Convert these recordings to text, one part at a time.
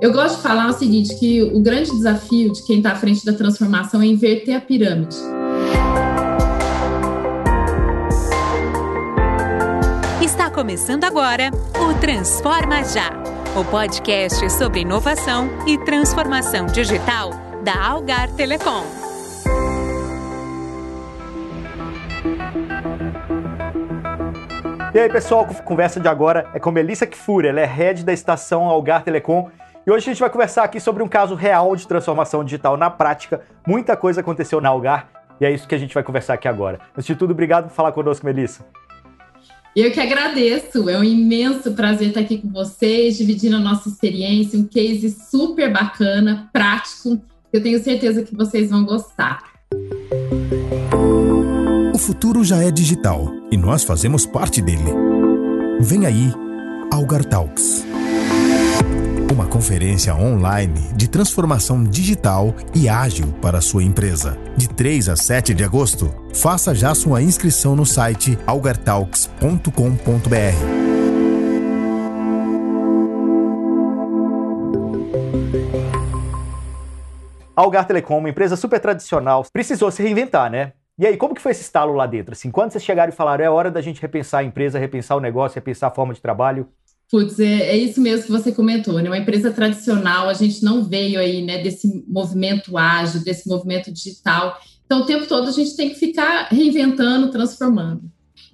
Eu gosto de falar o seguinte, que o grande desafio de quem está à frente da transformação é inverter a pirâmide. Está começando agora o Transforma Já, o podcast sobre inovação e transformação digital da Algar Telecom. E aí, pessoal, a conversa de agora é com Melissa Kfouri, ela é head da estação Algar Telecom e hoje a gente vai conversar aqui sobre um caso real de transformação digital na prática. Muita coisa aconteceu na Algar e é isso que a gente vai conversar aqui agora. Antes de tudo, obrigado por falar conosco, Melissa. Eu que agradeço, é um imenso prazer estar aqui com vocês, dividindo a nossa experiência, um case super bacana, prático. Eu tenho certeza que vocês vão gostar. O futuro já é digital e nós fazemos parte dele. Vem aí, Algar Talks uma conferência online de transformação digital e ágil para sua empresa. De 3 a 7 de agosto, faça já sua inscrição no site algartalks.com.br. Algar Telecom, uma empresa super tradicional, precisou se reinventar, né? E aí, como que foi esse estalo lá dentro? Assim, quando vocês chegaram e falaram, é hora da gente repensar a empresa, repensar o negócio, repensar a forma de trabalho? Putz, é, é, isso mesmo que você comentou, né? Uma empresa tradicional, a gente não veio aí, né, desse movimento ágil, desse movimento digital. Então, o tempo todo a gente tem que ficar reinventando, transformando.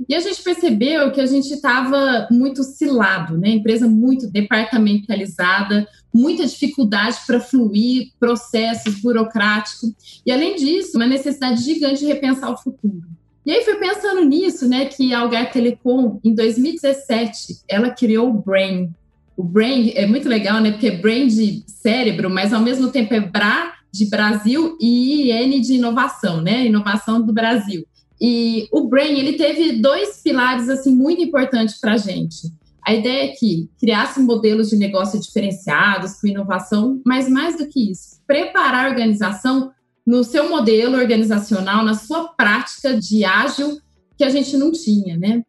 E a gente percebeu que a gente estava muito cilado, né? Empresa muito departamentalizada, muita dificuldade para fluir, processos burocráticos. E, além disso, uma necessidade gigante de repensar o futuro. E aí foi pensando nisso, né, que a Algar Telecom, em 2017, ela criou o Brain. O Brain é muito legal, né, porque é Brain de cérebro, mas ao mesmo tempo é Bra de Brasil e IN de inovação, né, inovação do Brasil. E o Brain, ele teve dois pilares, assim, muito importantes para a gente. A ideia é que criasse modelos de negócio diferenciados, com inovação, mas mais do que isso, preparar a organização no seu modelo organizacional, na sua prática de ágil, que a gente não tinha, né?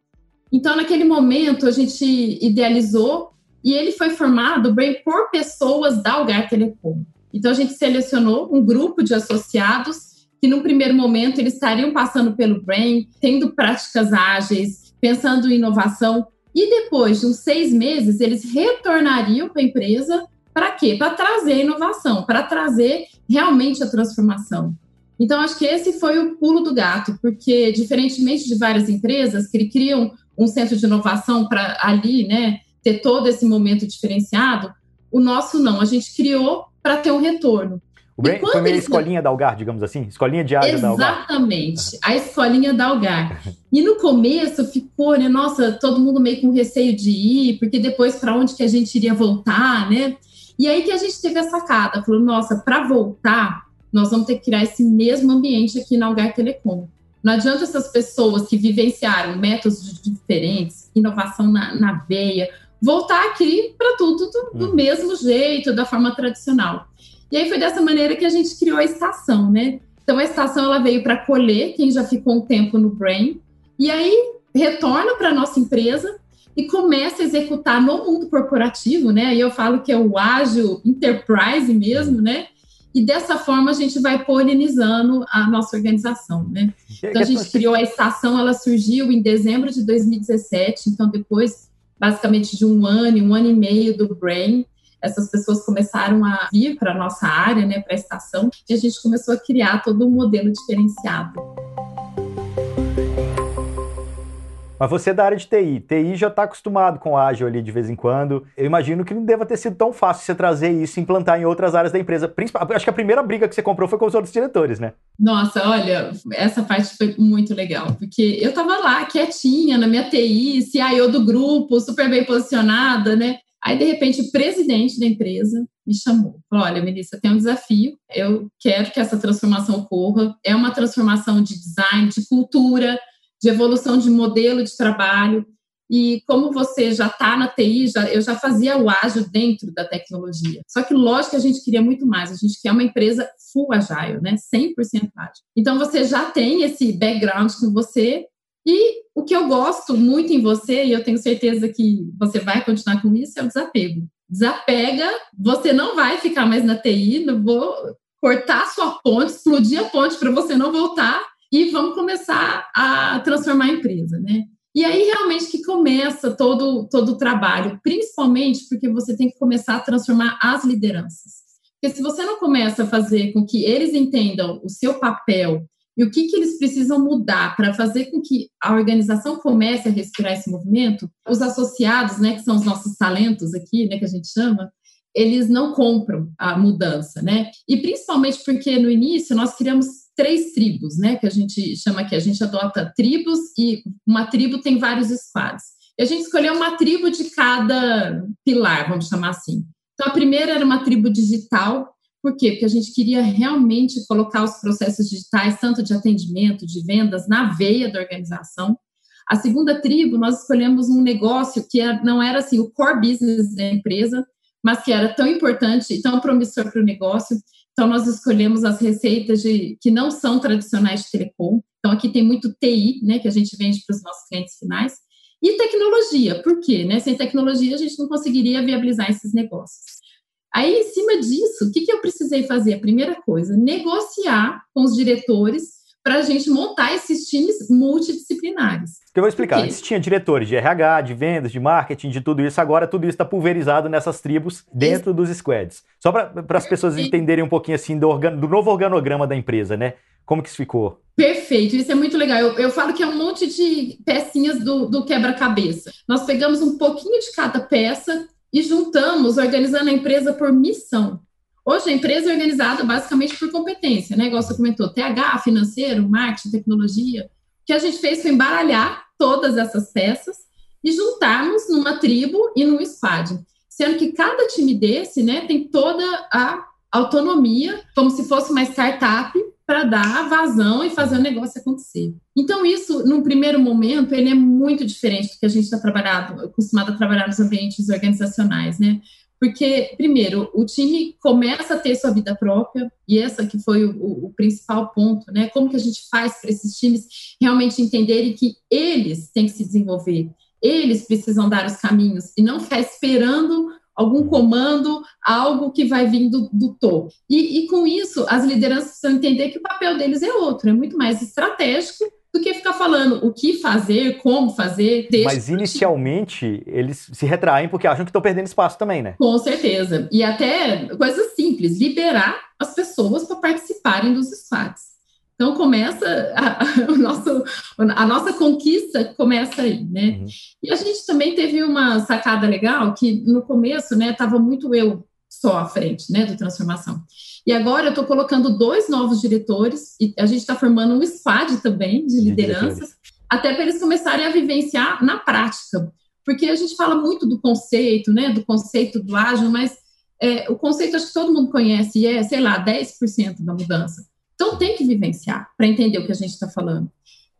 Então, naquele momento, a gente idealizou e ele foi formado bem por pessoas da Algar Telecom. Então, a gente selecionou um grupo de associados que, num primeiro momento, eles estariam passando pelo Brain, tendo práticas ágeis, pensando em inovação, e depois de uns seis meses, eles retornariam para a empresa para quê? Para trazer inovação, para trazer realmente a transformação. Então, acho que esse foi o pulo do gato, porque, diferentemente de várias empresas que criam um centro de inovação para ali, né, ter todo esse momento diferenciado, o nosso não. A gente criou para ter um retorno. O Brain foi meio escolinha da Algar, digamos assim? Escolinha de área da Algar. Exatamente, a escolinha da Algar. E no começo ficou, né, nossa, todo mundo meio com receio de ir, porque depois para onde que a gente iria voltar, né? E aí que a gente teve a sacada, falou, nossa, para voltar, nós vamos ter que criar esse mesmo ambiente aqui na Algar Telecom. Não adianta essas pessoas que vivenciaram métodos diferentes, inovação na, na veia, voltar aqui para tudo do, do uhum. mesmo jeito, da forma tradicional. E aí foi dessa maneira que a gente criou a estação, né? Então a estação ela veio para colher quem já ficou um tempo no Brain e aí retorna para nossa empresa e começa a executar no mundo corporativo, né? E eu falo que é o ágil enterprise mesmo, né? E dessa forma a gente vai polinizando a nossa organização, né? Então a gente criou a estação, ela surgiu em dezembro de 2017, então depois basicamente de um ano, um ano e meio do Brain, essas pessoas começaram a vir para a nossa área, né, para a estação, e a gente começou a criar todo um modelo diferenciado. Mas você é da área de TI. TI já está acostumado com ágil ali de vez em quando. Eu imagino que não deva ter sido tão fácil você trazer isso e implantar em outras áreas da empresa. Acho que a primeira briga que você comprou foi com os outros diretores, né? Nossa, olha, essa parte foi muito legal, porque eu estava lá quietinha na minha TI, CIO do grupo, super bem posicionada, né? Aí, de repente, o presidente da empresa me chamou. Falou: Olha, Melissa, tem um desafio. Eu quero que essa transformação ocorra. É uma transformação de design, de cultura, de evolução de modelo de trabalho. E como você já está na TI, já, eu já fazia o ágil dentro da tecnologia. Só que, lógico que a gente queria muito mais. A gente quer uma empresa full agile, né? 100% ágil. Então, você já tem esse background com você. E o que eu gosto muito em você, e eu tenho certeza que você vai continuar com isso, é o desapego. desapega, você não vai ficar mais na TI, não vou cortar sua ponte, explodir a ponte para você não voltar e vamos começar a transformar a empresa, né? E aí realmente que começa todo, todo o trabalho, principalmente porque você tem que começar a transformar as lideranças. Porque se você não começa a fazer com que eles entendam o seu papel e o que, que eles precisam mudar para fazer com que a organização comece a respirar esse movimento, os associados, né, que são os nossos talentos aqui, né, que a gente chama, eles não compram a mudança, né? E principalmente porque no início nós criamos três tribos, né? Que a gente chama aqui, a gente adota tribos e uma tribo tem vários squads. E a gente escolheu uma tribo de cada pilar, vamos chamar assim. Então a primeira era uma tribo digital, por quê? Porque a gente queria realmente colocar os processos digitais, tanto de atendimento, de vendas, na veia da organização. A segunda tribo, nós escolhemos um negócio que não era assim o core business da empresa, mas que era tão importante e tão promissor para o negócio. Então, nós escolhemos as receitas de, que não são tradicionais de telecom. Então, aqui tem muito TI, né, que a gente vende para os nossos clientes finais. E tecnologia, por quê? Né? Sem tecnologia, a gente não conseguiria viabilizar esses negócios. Aí, em cima disso, o que, que eu precisei fazer? A primeira coisa, negociar com os diretores para a gente montar esses times multidisciplinares. Eu vou explicar. Antes tinha diretores de RH, de vendas, de marketing, de tudo isso. Agora tudo isso está pulverizado nessas tribos dentro isso. dos squads. Só para as pessoas entenderem um pouquinho assim do, organ, do, novo organograma da empresa, né? Como que isso ficou? Perfeito, isso é muito legal. Eu, eu falo que é um monte de pecinhas do, do quebra-cabeça. Nós pegamos um pouquinho de cada peça e juntamos, organizando a empresa por missão. Hoje a empresa é organizada basicamente por competência, né? Igual você comentou, TH, financeiro, marketing, tecnologia. O que a gente fez foi embaralhar todas essas peças e juntarmos numa tribo e num squad. Sendo que cada time desse, né, tem toda a autonomia, como se fosse uma startup, para dar vazão e fazer o negócio acontecer. Então, isso, num primeiro momento, ele é muito diferente do que a gente está acostumado a trabalhar nos ambientes organizacionais, né? Porque, primeiro, o time começa a ter sua vida própria, e essa que foi o, o principal ponto, né? Como que a gente faz para esses times realmente entenderem que eles têm que se desenvolver, eles precisam dar os caminhos, e não ficar esperando algum comando, algo que vai vindo do topo. E, e com isso, as lideranças precisam entender que o papel deles é outro, é muito mais estratégico do que ficar falando o que fazer, como fazer. Mas inicialmente eles se retraem porque acham que estão perdendo espaço também, né? Com certeza. E até coisas simples, liberar as pessoas para participarem dos squads. Então começa a, a, nosso, a nossa conquista começa aí, né? Uhum. E a gente também teve uma sacada legal que no começo, né, estava muito eu só à frente, né, do transformação. E agora eu estou colocando dois novos diretores, e a gente está formando um squad também de lideranças, até para eles começarem a vivenciar na prática. Porque a gente fala muito do conceito, né, do conceito do ágil, mas é, o conceito acho que todo mundo conhece, e é, sei lá, 10% da mudança. Então tem que vivenciar para entender o que a gente está falando.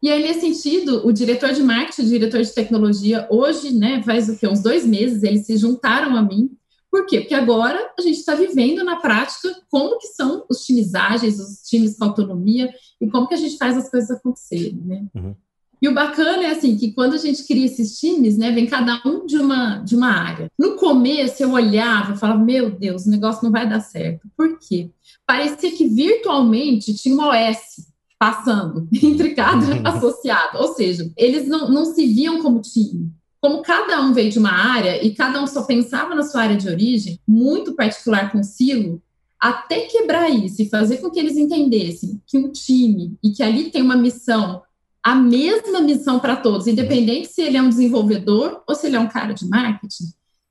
E aí, nesse sentido, o diretor de marketing, o diretor de tecnologia, hoje, né, faz o? Uns dois meses, eles se juntaram a mim por quê? Porque agora a gente está vivendo na prática como que são os times ágeis, os times com autonomia e como que a gente faz as coisas acontecerem, né? Uhum. E o bacana é assim que quando a gente cria esses times, né, vem cada um de uma de uma área. No começo eu olhava e falava, meu Deus, o negócio não vai dar certo. Por quê? Parecia que virtualmente tinha uma OS passando entre cada uhum. associado, ou seja, eles não, não se viam como time como cada um veio de uma área e cada um só pensava na sua área de origem, muito particular com o silo, até quebrar isso e fazer com que eles entendessem que um time e que ali tem uma missão, a mesma missão para todos, independente se ele é um desenvolvedor ou se ele é um cara de marketing,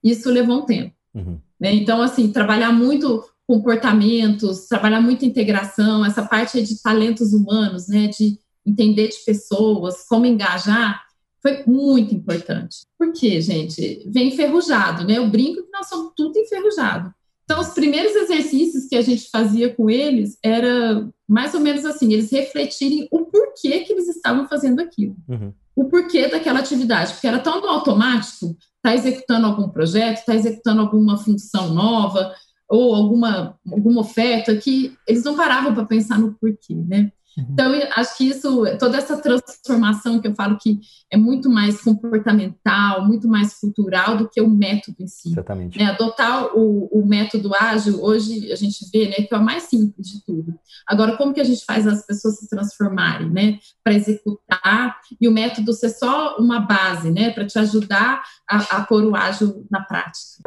isso levou um tempo. Uhum. Né? Então, assim, trabalhar muito comportamentos, trabalhar muito integração, essa parte de talentos humanos, né, de entender de pessoas, como engajar, foi muito importante. Por quê, gente? Vem enferrujado, né? Eu brinco que nós somos tudo enferrujado. Então, os primeiros exercícios que a gente fazia com eles era mais ou menos assim, eles refletirem o porquê que eles estavam fazendo aquilo. Uhum. O porquê daquela atividade, porque era tão automático, está executando algum projeto, está executando alguma função nova ou alguma, alguma oferta que eles não paravam para pensar no porquê, né? Uhum. Então, acho que isso, toda essa transformação que eu falo que é muito mais comportamental, muito mais cultural do que o método em si. Exatamente. Né? Adotar o, o, método ágil, hoje a gente vê né, que é o mais simples de tudo. Agora, como que a gente faz as pessoas se transformarem, né? Para executar, e o método ser só uma base, né? Para te ajudar a, a pôr o ágil na prática.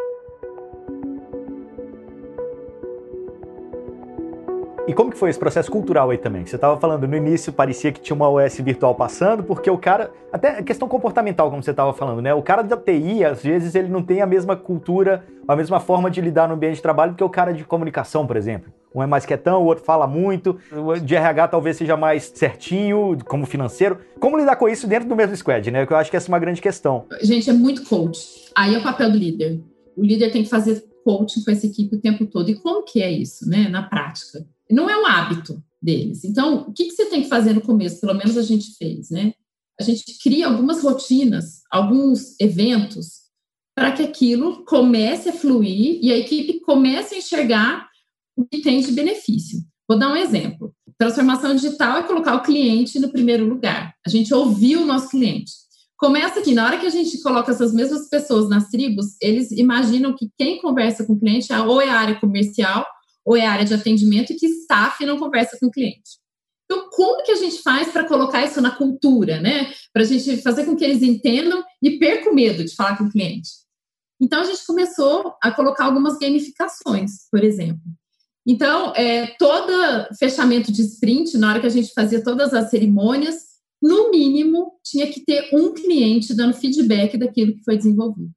E como que foi esse processo cultural aí também? Você estava falando no início, parecia que tinha uma OS virtual passando, porque o cara, até a questão comportamental, como você estava falando, né? O cara da TI, às vezes, ele não tem a mesma cultura, a mesma forma de lidar no ambiente de trabalho que o cara de comunicação, por exemplo. Um é mais quietão, o outro fala muito, o de RH talvez seja mais certinho, como financeiro. Como lidar com isso dentro do mesmo squad, né? Que eu acho que essa é uma grande questão. Gente, é muito coach. Aí é o papel do líder. O líder tem que fazer coaching com essa equipe o tempo todo. E como que é isso, né, na prática? Não é um hábito deles. Então, o que, que você tem que fazer no começo? Pelo menos a gente fez, né? A gente cria algumas rotinas, alguns eventos, para que aquilo comece a fluir e a equipe comece a enxergar o que tem de benefício. Vou dar um exemplo. Transformação digital é colocar o cliente no primeiro lugar. A gente ouviu o nosso cliente. Começa aqui, na hora que a gente coloca essas mesmas pessoas nas tribos, eles imaginam que quem conversa com o cliente é ou é a área comercial ou é área de atendimento e que staff não conversa com o cliente. Então, como que a gente faz para colocar isso na cultura, né? Para a gente fazer com que eles entendam e percam medo de falar com o cliente. Então, a gente começou a colocar algumas gamificações, por exemplo. Então, é, todo fechamento de sprint, na hora que a gente fazia todas as cerimônias, no mínimo, tinha que ter um cliente dando feedback daquilo que foi desenvolvido.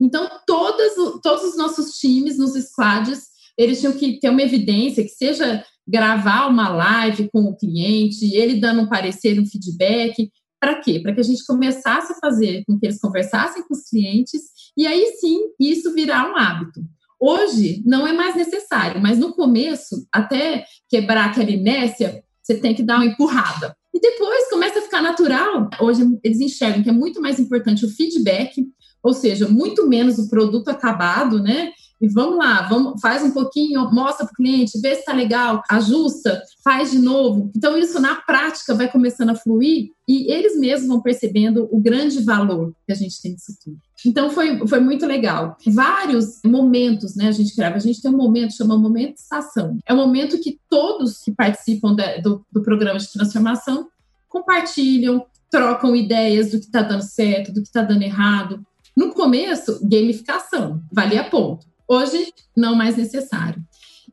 Então, todas, todos os nossos times nos squads eles tinham que ter uma evidência, que seja gravar uma live com o cliente, ele dando um parecer, um feedback. Para quê? Para que a gente começasse a fazer com que eles conversassem com os clientes e aí sim isso virar um hábito. Hoje não é mais necessário, mas no começo, até quebrar aquela inércia, você tem que dar uma empurrada. E depois começa a ficar natural. Hoje eles enxergam que é muito mais importante o feedback, ou seja, muito menos o produto acabado, né? E vamos lá, vamos, faz um pouquinho, mostra para o cliente, vê se está legal, ajusta, faz de novo. Então, isso na prática vai começando a fluir e eles mesmos vão percebendo o grande valor que a gente tem disso tudo. Então, foi, foi muito legal. Vários momentos, né, a gente criava. A gente tem um momento, chama momento de estação. É um momento que todos que participam do, do programa de transformação compartilham, trocam ideias do que está dando certo, do que está dando errado. No começo, gamificação, valia ponto. Hoje, não mais necessário.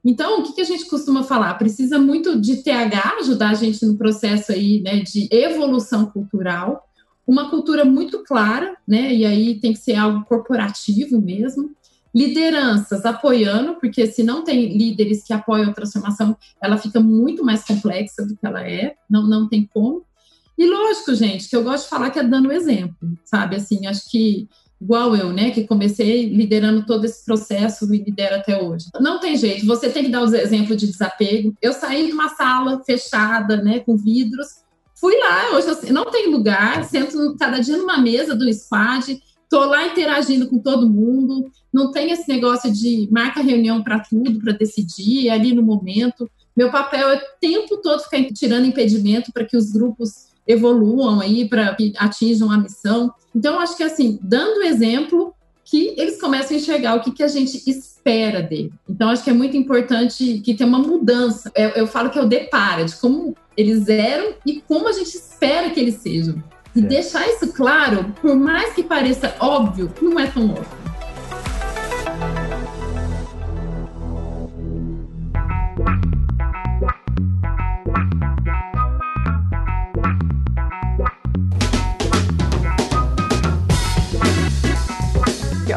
Então, o que, a gente costuma falar? Precisa muito de TH ajudar a gente no processo aí, né, de evolução cultural, uma cultura muito clara, né, e aí tem que ser algo corporativo mesmo. Lideranças apoiando, porque se não tem líderes que apoiam a transformação, ela fica muito mais complexa do que ela é, não, não tem como. E lógico, gente, que eu gosto de falar que é dando exemplo, sabe? Assim, acho que igual eu, né, que comecei liderando todo esse processo e lidero até hoje. Não tem jeito, você tem que dar os exemplos de desapego. Eu saí de uma sala fechada, né, com vidros, fui lá, hoje eu não tem lugar, sento cada dia numa mesa do squad, tô lá interagindo com todo mundo, não tem esse negócio de marca reunião para tudo, para decidir, é ali no momento. Meu papel é o tempo todo ficar tirando impedimento para que os grupos evoluam aí para que atinjam a missão. Então, acho que assim, dando exemplo, que eles começam a enxergar o que, que a gente espera dele. Então, acho que é muito importante que tenha uma mudança. Eu, eu falo que é o depara de como eles eram e como a gente espera que eles sejam. E deixar isso claro, por mais que pareça óbvio, não é tão óbvio.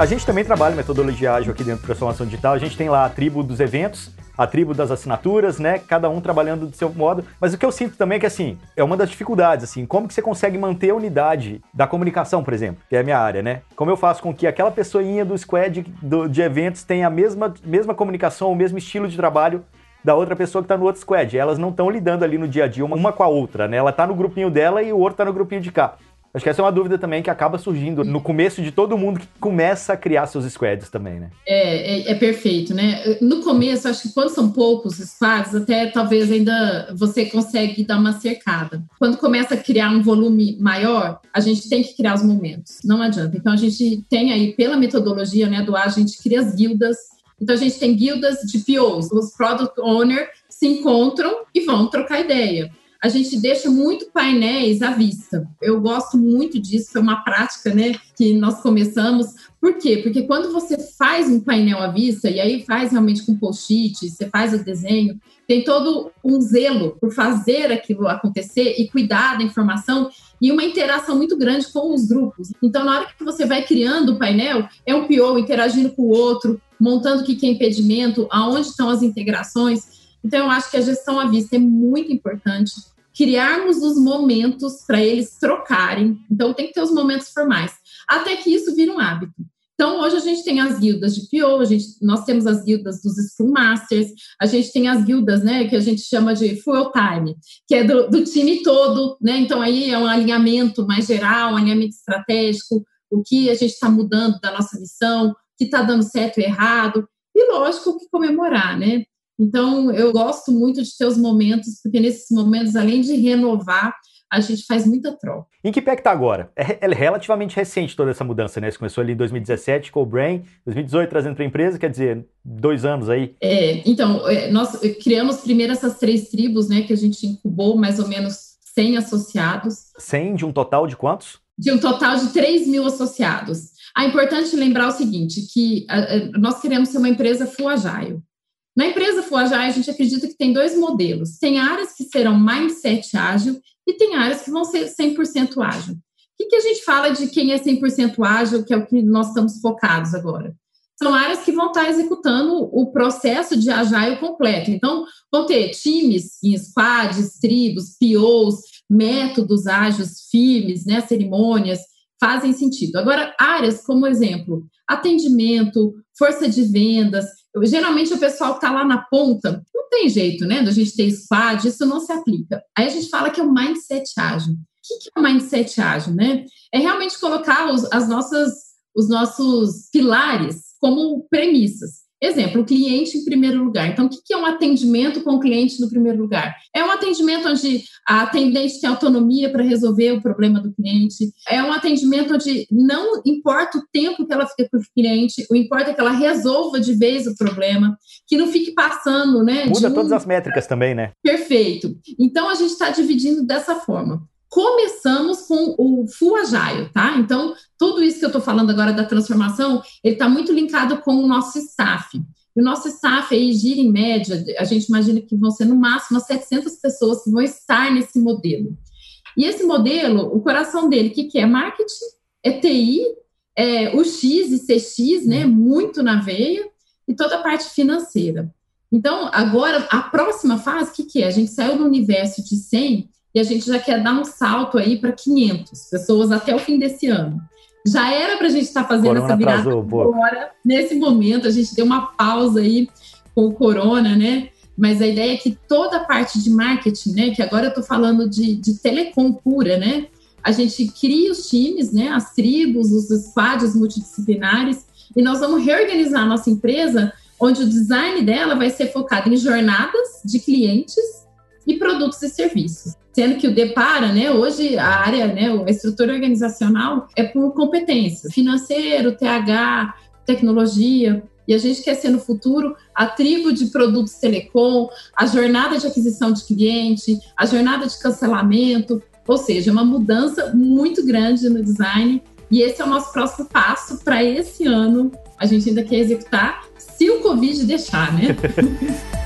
A gente também trabalha metodologia ágil aqui dentro da transformação digital. A gente tem lá a tribo dos eventos, a tribo das assinaturas, né? Cada um trabalhando do seu modo. Mas o que eu sinto também é que, assim, é uma das dificuldades, assim, como que você consegue manter a unidade da comunicação, por exemplo, que é a minha área, né? Como eu faço com que aquela pessoinha do squad do, de eventos tenha a mesma, mesma comunicação, o mesmo estilo de trabalho da outra pessoa que está no outro squad. Elas não estão lidando ali no dia a dia uma, uma com a outra, né? Ela está no grupinho dela e o outro está no grupinho de cá. Acho que essa é uma dúvida também que acaba surgindo no começo de todo mundo que começa a criar seus squads também, né? É, é, é perfeito, né? No começo, acho que quando são poucos squads, até talvez ainda você consegue dar uma cercada. Quando começa a criar um volume maior, a gente tem que criar os momentos, não adianta. Então a gente tem aí, pela metodologia né, do A, a gente cria as guildas. Então a gente tem guildas de POs, os Product Owner se encontram e vão trocar ideia a gente deixa muito painéis à vista. Eu gosto muito disso, é uma prática né, que nós começamos. Por quê? Porque quando você faz um painel à vista, e aí faz realmente com post-it, você faz o desenho, tem todo um zelo por fazer aquilo acontecer e cuidar da informação e uma interação muito grande com os grupos. Então, na hora que você vai criando o painel, é um PO interagindo com o outro, montando o que é impedimento, aonde estão as integrações. Então, eu acho que a gestão à vista é muito importante criarmos os momentos para eles trocarem. Então, tem que ter os momentos formais, até que isso vira um hábito. Então, hoje a gente tem as guildas de PO, a gente, nós temos as guildas dos Scrum Masters, a gente tem as guildas, né, que a gente chama de full time, que é do, do time todo, né? Então, aí é um alinhamento mais geral, um alinhamento estratégico, o que a gente está mudando da nossa missão, o que está dando certo e errado, e lógico que comemorar, né? Então, eu gosto muito de ter os momentos, porque nesses momentos, além de renovar, a gente faz muita troca. Em que pé que está agora? É, é, relativamente recente toda essa mudança, né? Você começou ali em 2017 com o Brain, 2018 trazendo para a empresa, quer dizer, dois anos aí. É, então, é, nós criamos primeiro essas três tribos, né, que a gente incubou mais ou menos 100 associados. 100 de um total de quantos? De um total de 3 mil associados. É importante lembrar o seguinte, que nós queremos ser uma empresa full agile. Na empresa Fuajai, a gente acredita que tem dois modelos. Tem áreas que serão mindset ágil e tem áreas que vão ser 100% ágil. O que, que a gente fala de quem é 100% ágil, que é o que nós estamos focados agora? São áreas que vão estar executando o processo de agile completo. Então, vão ter times squads, tribos, POs, métodos ágeis firmes, né, cerimônias, fazem sentido. Agora, áreas como, exemplo, atendimento, força de vendas, geralmente o pessoal que está lá na ponta, não tem jeito, né? Da gente ter squad, isso não se aplica. Aí a gente fala que é o mindset ágil. O que é o mindset ágil, né? É realmente colocar os, as nossas, os nossos pilares como premissas. Exemplo, o cliente em primeiro lugar. Então, o que é um atendimento com o cliente no primeiro lugar? É um atendimento onde a atendente tem autonomia para resolver o problema do cliente. É um atendimento onde não importa o tempo que ela fica com o cliente, o importa é que ela resolva de vez o problema, que não fique passando, né? Muda um... todas as métricas também, né? Perfeito. Então, a gente está dividindo dessa forma. Começamos com o Full Agile, tá? Então, tudo isso que eu estou falando agora da transformação, ele está muito linkado com o nosso staff. E o nosso staff aí gira em média, a gente imagina que vão ser no máximo 700 pessoas que vão estar nesse modelo. E esse modelo, o coração dele, o que, que é? Marketing, é TI, é o X e CX, né? Muito na veia, e toda a parte financeira. Então, agora, a próxima fase, o que, que é? A gente saiu do universo de 100 e a gente já quer dar um salto aí para 500 pessoas até o fim desse ano. Já era para a gente estar tá fazendo corona essa virada atrasou, agora, nesse momento, a gente deu uma pausa aí com o corona, né? Mas a ideia é que toda a parte de marketing, né? Que agora eu estou falando de, de telecom pura, né? A gente cria os times, né? As tribos, os squads multidisciplinares, e nós vamos reorganizar a nossa empresa, onde o design dela vai ser focado em jornadas de clientes e produtos e serviços. Sendo que o Depara, né, hoje a área, né, a estrutura organizacional é por competências, financeiro, TH, tecnologia, e a gente quer ser no futuro a tribo de produtos telecom, a jornada de aquisição de cliente, a jornada de cancelamento, ou seja, uma mudança muito grande no design. E esse é o nosso próximo passo para esse ano. A gente ainda quer executar, se o Covid deixar, né?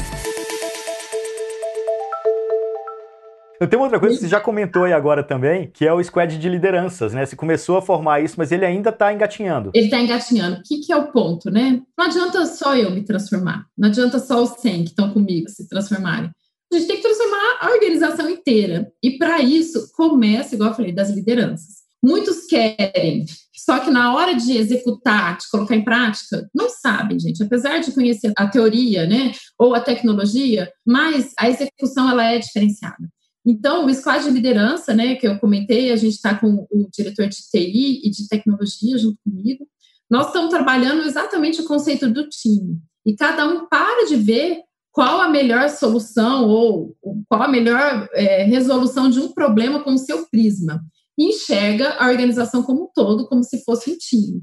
Eu tenho outra coisa que você já comentou aí agora também, que é o squad de lideranças, né? Você começou a formar isso, mas ele ainda está engatinhando. Ele está engatinhando. O que, que, é o ponto, né? Não adianta só eu me transformar. Não adianta só os 100 que estão comigo se transformarem. A gente tem que transformar a organização inteira. E para isso, começa, igual eu falei, das lideranças. Muitos querem, só que na hora de executar, de colocar em prática, não sabem, gente. Apesar de conhecer a teoria, né, ou a tecnologia, mas a execução ela é diferenciada. Então, o squad de liderança, né, que eu comentei, a gente está com o diretor de TI e de tecnologia junto comigo. Nós estamos trabalhando exatamente o conceito do time. E cada um para de ver qual a melhor solução ou qual a melhor é, resolução de um problema com o seu prisma. E enxerga a organização como um todo, como se fosse um time.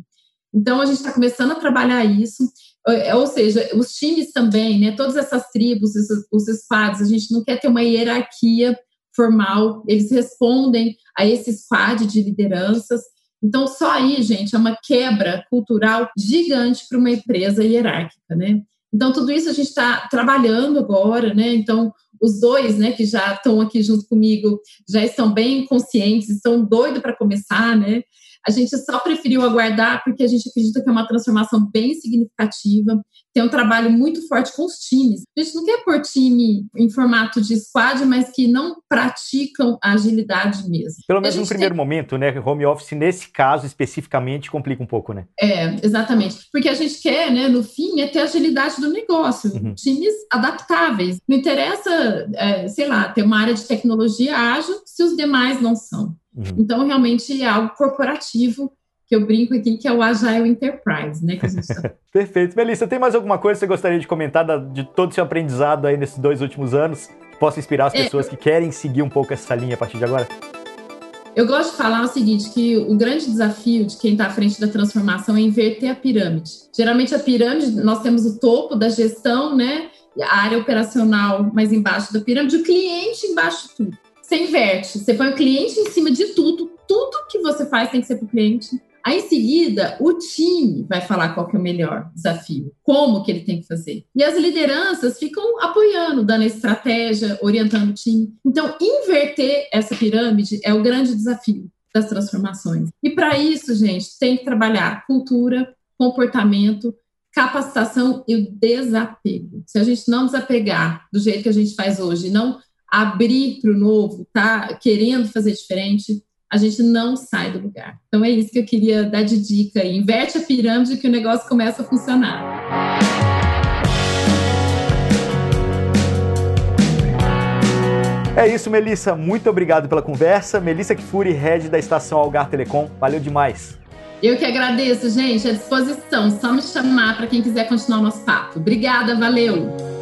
Então, a gente está começando a trabalhar isso, é, ou seja, os times também, né, todas essas tribos, os squads, a gente não quer ter uma hierarquia formal, eles respondem a esse squad de lideranças. Então, só aí, gente, é uma quebra cultural gigante para uma empresa hierárquica, né? Então, tudo isso a gente está trabalhando agora, né? Então, os dois, né, que já estão aqui junto comigo, já estão bem conscientes, estão doidos para começar, né? A gente só preferiu aguardar porque a gente acredita que é uma transformação bem significativa. Tem um trabalho muito forte com os times. A gente não quer pôr time em formato de squad, mas que não praticam a agilidade mesmo. Pelo menos no primeiro tem... momento, né? Home office, nesse caso especificamente, complica um pouco, né? É, exatamente. Porque a gente quer, né, no fim, é ter agilidade do negócio. Uhum. Times adaptáveis. Não interessa, é, sei lá, ter uma área de tecnologia ágil se os demais não são. Uhum. Então, realmente é algo corporativo que eu brinco aqui, que é o Agile Enterprise, né? Tá... Perfeito. Melissa, tem mais alguma coisa que você gostaria de comentar de todo o seu aprendizado aí nesses dois últimos anos? Que possa inspirar as é, pessoas que querem seguir um pouco essa linha a partir de agora? Eu gosto de falar o seguinte, que o grande desafio de quem está à frente da transformação é inverter a pirâmide. Geralmente a pirâmide, nós temos o topo da gestão, né? A área operacional mais embaixo da pirâmide, o cliente embaixo de tudo. Você inverte, você põe o cliente em cima de tudo, tudo que você faz tem que ser para o cliente. Aí, em seguida, o time vai falar qual que é o melhor desafio, como que ele tem que fazer. E as lideranças ficam apoiando, dando estratégia, orientando o time. Então, inverter essa pirâmide é o grande desafio das transformações. E para isso, gente, tem que trabalhar cultura, comportamento, capacitação e o desapego. Se a gente não desapegar do jeito que a gente faz hoje, não abrir para o novo, tá querendo fazer diferente, a gente não sai do lugar. Então é isso que eu queria dar de dica. Inverte a pirâmide que o negócio começa a funcionar. É isso, Melissa. Muito obrigado pela conversa. Melissa Kifuri, head da estação Algar Telecom. Valeu demais. Eu que agradeço, gente. À disposição. Só me chamar para quem quiser continuar o nosso papo. Obrigada, valeu.